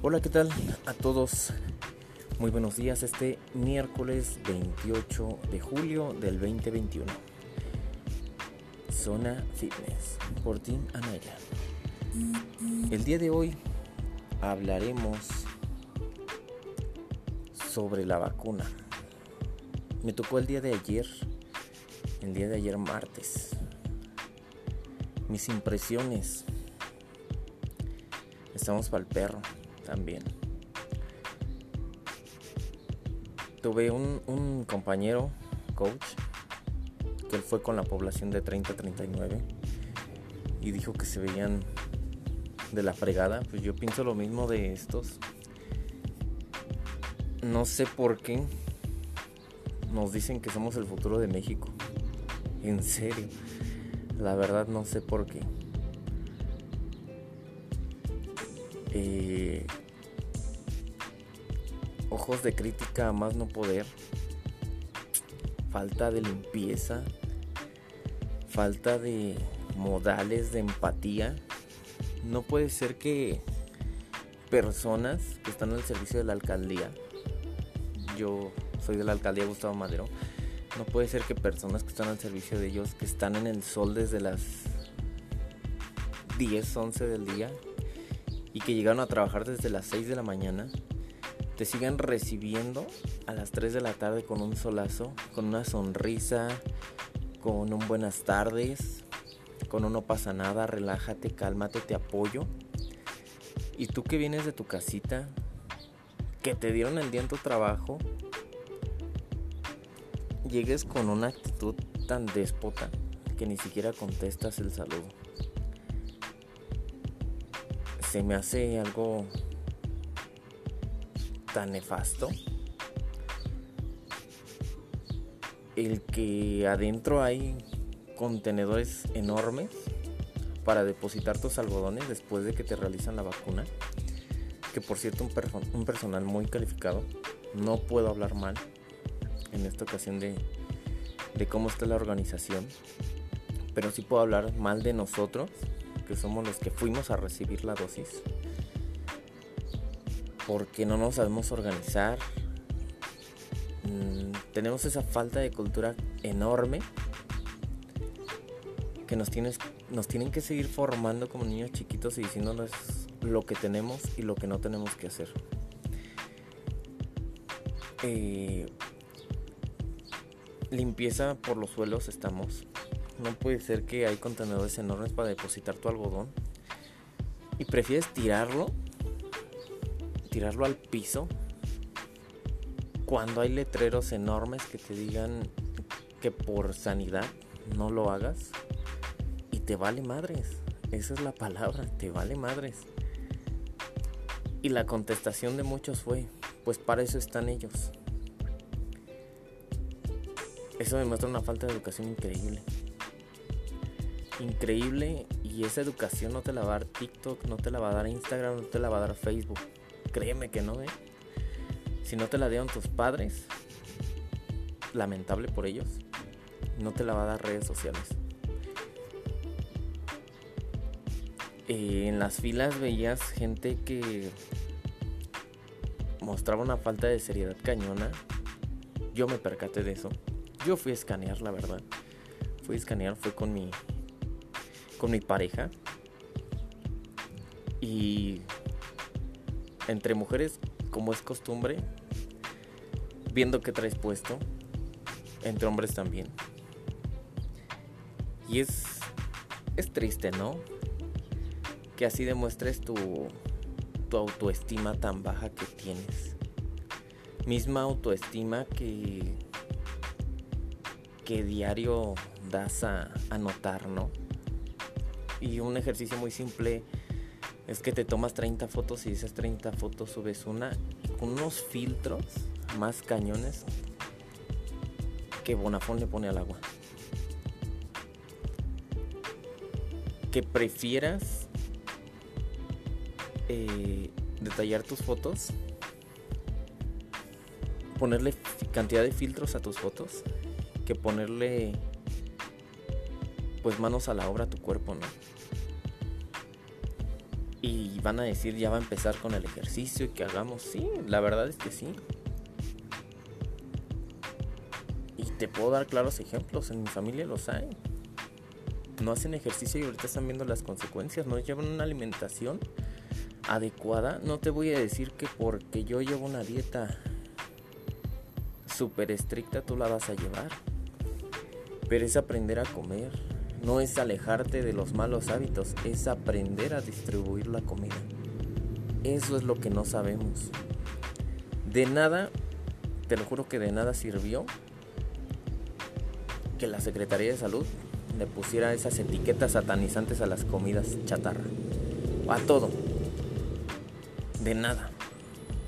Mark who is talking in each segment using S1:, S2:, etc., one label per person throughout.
S1: Hola, ¿qué tal a todos? Muy buenos días este miércoles 28 de julio del 2021. Zona Fitness por Team Anaya. El día de hoy hablaremos sobre la vacuna. Me tocó el día de ayer, el día de ayer martes. Mis impresiones. Estamos para el perro también. Tuve un, un compañero, coach, que él fue con la población de 30 a 39 y dijo que se veían de la fregada. Pues yo pienso lo mismo de estos. No sé por qué nos dicen que somos el futuro de México. En serio. La verdad no sé por qué. Eh, ojos de crítica a más no poder. Falta de limpieza. Falta de modales de empatía. No puede ser que personas que están al servicio de la alcaldía, yo soy de la alcaldía Gustavo Madero, no puede ser que personas que están al servicio de ellos, que están en el sol desde las 10, 11 del día y que llegaron a trabajar desde las 6 de la mañana, te sigan recibiendo a las 3 de la tarde con un solazo, con una sonrisa, con un buenas tardes, con un no pasa nada, relájate, cálmate, te apoyo. Y tú que vienes de tu casita, que te dieron el día en tu trabajo, llegues con una actitud tan déspota que ni siquiera contestas el saludo. Se me hace algo tan nefasto el que adentro hay contenedores enormes para depositar tus algodones después de que te realizan la vacuna. Que por cierto un, un personal muy calificado. No puedo hablar mal en esta ocasión de, de cómo está la organización. Pero sí puedo hablar mal de nosotros, que somos los que fuimos a recibir la dosis. Porque no nos sabemos organizar. Mm, tenemos esa falta de cultura enorme que nos, tienes, nos tienen que seguir formando como niños chiquitos y diciéndonos lo que tenemos y lo que no tenemos que hacer. Eh, limpieza por los suelos estamos. No puede ser que hay contenedores enormes para depositar tu algodón y prefieres tirarlo, tirarlo al piso cuando hay letreros enormes que te digan que por sanidad no lo hagas te vale madres. Esa es la palabra, te vale madres. Y la contestación de muchos fue, pues para eso están ellos. Eso demuestra una falta de educación increíble. Increíble y esa educación no te la va a dar TikTok, no te la va a dar Instagram, no te la va a dar Facebook. Créeme que no, ¿eh? Si no te la dieron tus padres, lamentable por ellos, no te la va a dar redes sociales. Eh, en las filas veías gente que mostraba una falta de seriedad cañona. Yo me percaté de eso. Yo fui a escanear, la verdad. Fui a escanear, fue con mi con mi pareja. Y entre mujeres, como es costumbre, viendo qué traes puesto, entre hombres también. Y es es triste, ¿no? que así demuestres tu, tu autoestima tan baja que tienes. Misma autoestima que, que diario das a, a notar, ¿no? Y un ejercicio muy simple es que te tomas 30 fotos y esas 30 fotos subes una con unos filtros más cañones que Bonafón le pone al agua. Que prefieras eh, detallar tus fotos, ponerle cantidad de filtros a tus fotos, que ponerle pues manos a la obra tu cuerpo, ¿no? Y van a decir, ya va a empezar con el ejercicio y que hagamos. Sí, la verdad es que sí. Y te puedo dar claros ejemplos, en mi familia los hay. No hacen ejercicio y ahorita están viendo las consecuencias, no llevan una alimentación adecuada. No te voy a decir que porque yo llevo una dieta súper estricta tú la vas a llevar. Pero es aprender a comer, no es alejarte de los malos hábitos, es aprender a distribuir la comida. Eso es lo que no sabemos. De nada, te lo juro que de nada sirvió que la Secretaría de Salud le pusiera esas etiquetas satanizantes a las comidas chatarra. A todo. De nada.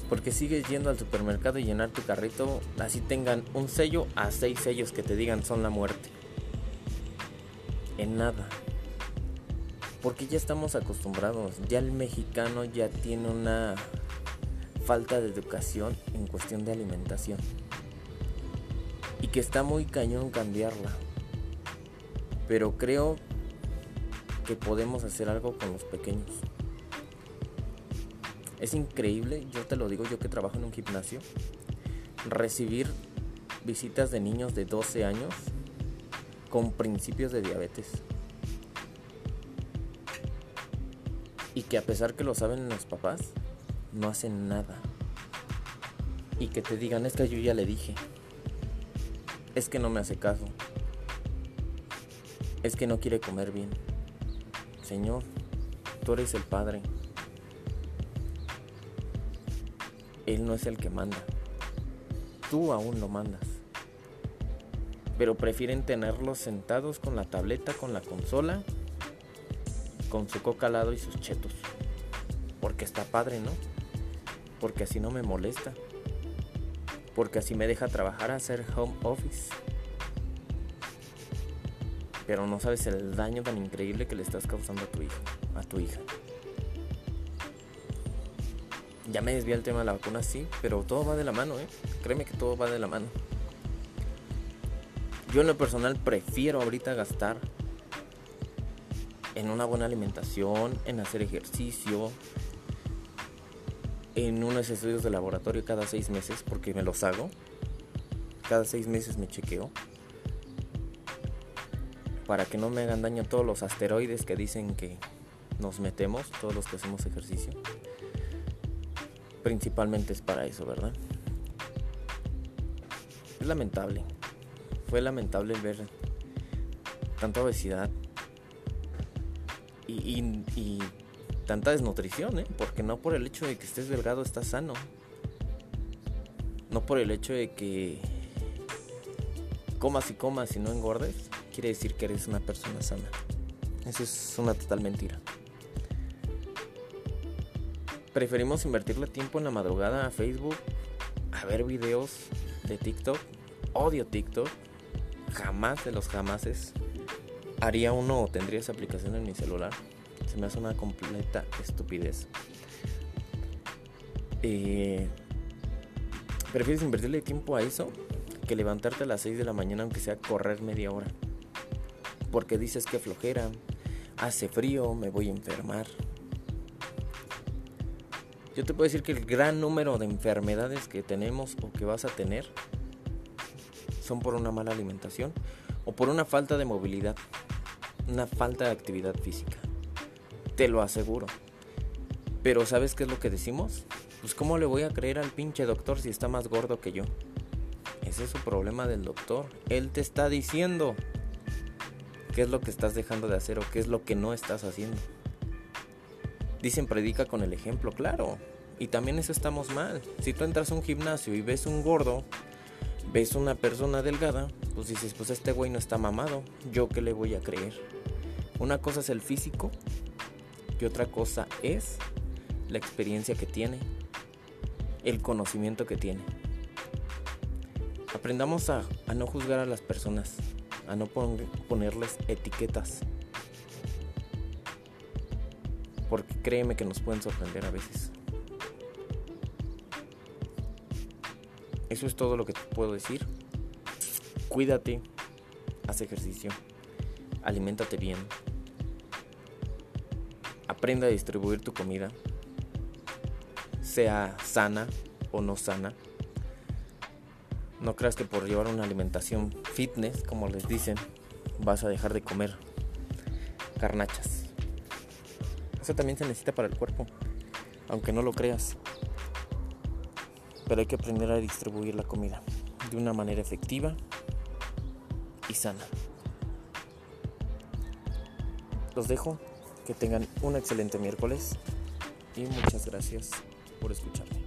S1: Porque sigues yendo al supermercado y llenar tu carrito, así tengan un sello a seis sellos que te digan son la muerte. En nada. Porque ya estamos acostumbrados. Ya el mexicano ya tiene una falta de educación en cuestión de alimentación. Y que está muy cañón cambiarla. Pero creo que podemos hacer algo con los pequeños. Es increíble, yo te lo digo, yo que trabajo en un gimnasio, recibir visitas de niños de 12 años con principios de diabetes. Y que a pesar que lo saben los papás, no hacen nada. Y que te digan, es que yo ya le dije. Es que no me hace caso. Es que no quiere comer bien. Señor, tú eres el Padre. Él no es el que manda. Tú aún lo mandas. Pero prefieren tenerlos sentados con la tableta, con la consola, con su coca al lado y sus chetos. Porque está padre, ¿no? Porque así no me molesta. Porque así me deja trabajar hacer home office. Pero no sabes el daño tan increíble que le estás causando a tu hijo, a tu hija. Ya me desvía el tema de la vacuna, sí, pero todo va de la mano, ¿eh? Créeme que todo va de la mano. Yo en lo personal prefiero ahorita gastar en una buena alimentación, en hacer ejercicio, en unos estudios de laboratorio cada seis meses, porque me los hago. Cada seis meses me chequeo. Para que no me hagan daño todos los asteroides que dicen que nos metemos, todos los que hacemos ejercicio principalmente es para eso, ¿verdad? Es lamentable. Fue lamentable ver tanta obesidad y, tanta desnutrición, ¿eh? Porque no por el hecho de que estés delgado estás sano. No por el hecho de que comas y comas y no engordes, quiere decir que eres una persona sana. Eso es una total mentira. Preferimos invertirle tiempo en la madrugada a Facebook, a ver videos de TikTok. Odio TikTok. Jamás de los jamases haría uno o tendría esa aplicación en mi celular. Se me hace una completa estupidez. Eh, prefieres invertirle tiempo a eso que levantarte a las 6 de la mañana aunque sea correr media hora. Porque dices que flojera, hace frío, me voy a enfermar. Yo te puedo decir que el gran número de enfermedades que tenemos o que vas a tener son por una mala alimentación o por una falta de movilidad, una falta de actividad física. Te lo aseguro. Pero ¿sabes qué es lo que decimos? Pues ¿cómo le voy a creer al pinche doctor si está más gordo que yo? Ese es su problema del doctor. Él te está diciendo qué es lo que estás dejando de hacer o qué es lo que no estás haciendo. Dicen predica con el ejemplo, claro. Y también eso estamos mal. Si tú entras a un gimnasio y ves un gordo, ves una persona delgada, pues dices, pues este güey no está mamado. ¿Yo qué le voy a creer? Una cosa es el físico y otra cosa es la experiencia que tiene, el conocimiento que tiene. Aprendamos a, a no juzgar a las personas, a no ponerles etiquetas. porque créeme que nos pueden sorprender a veces. Eso es todo lo que te puedo decir. Cuídate, haz ejercicio, aliméntate bien, aprenda a distribuir tu comida, sea sana o no sana. No creas que por llevar una alimentación fitness, como les dicen, vas a dejar de comer carnachas. Eso también se necesita para el cuerpo, aunque no lo creas. Pero hay que aprender a distribuir la comida de una manera efectiva y sana. Los dejo, que tengan un excelente miércoles y muchas gracias por escucharme.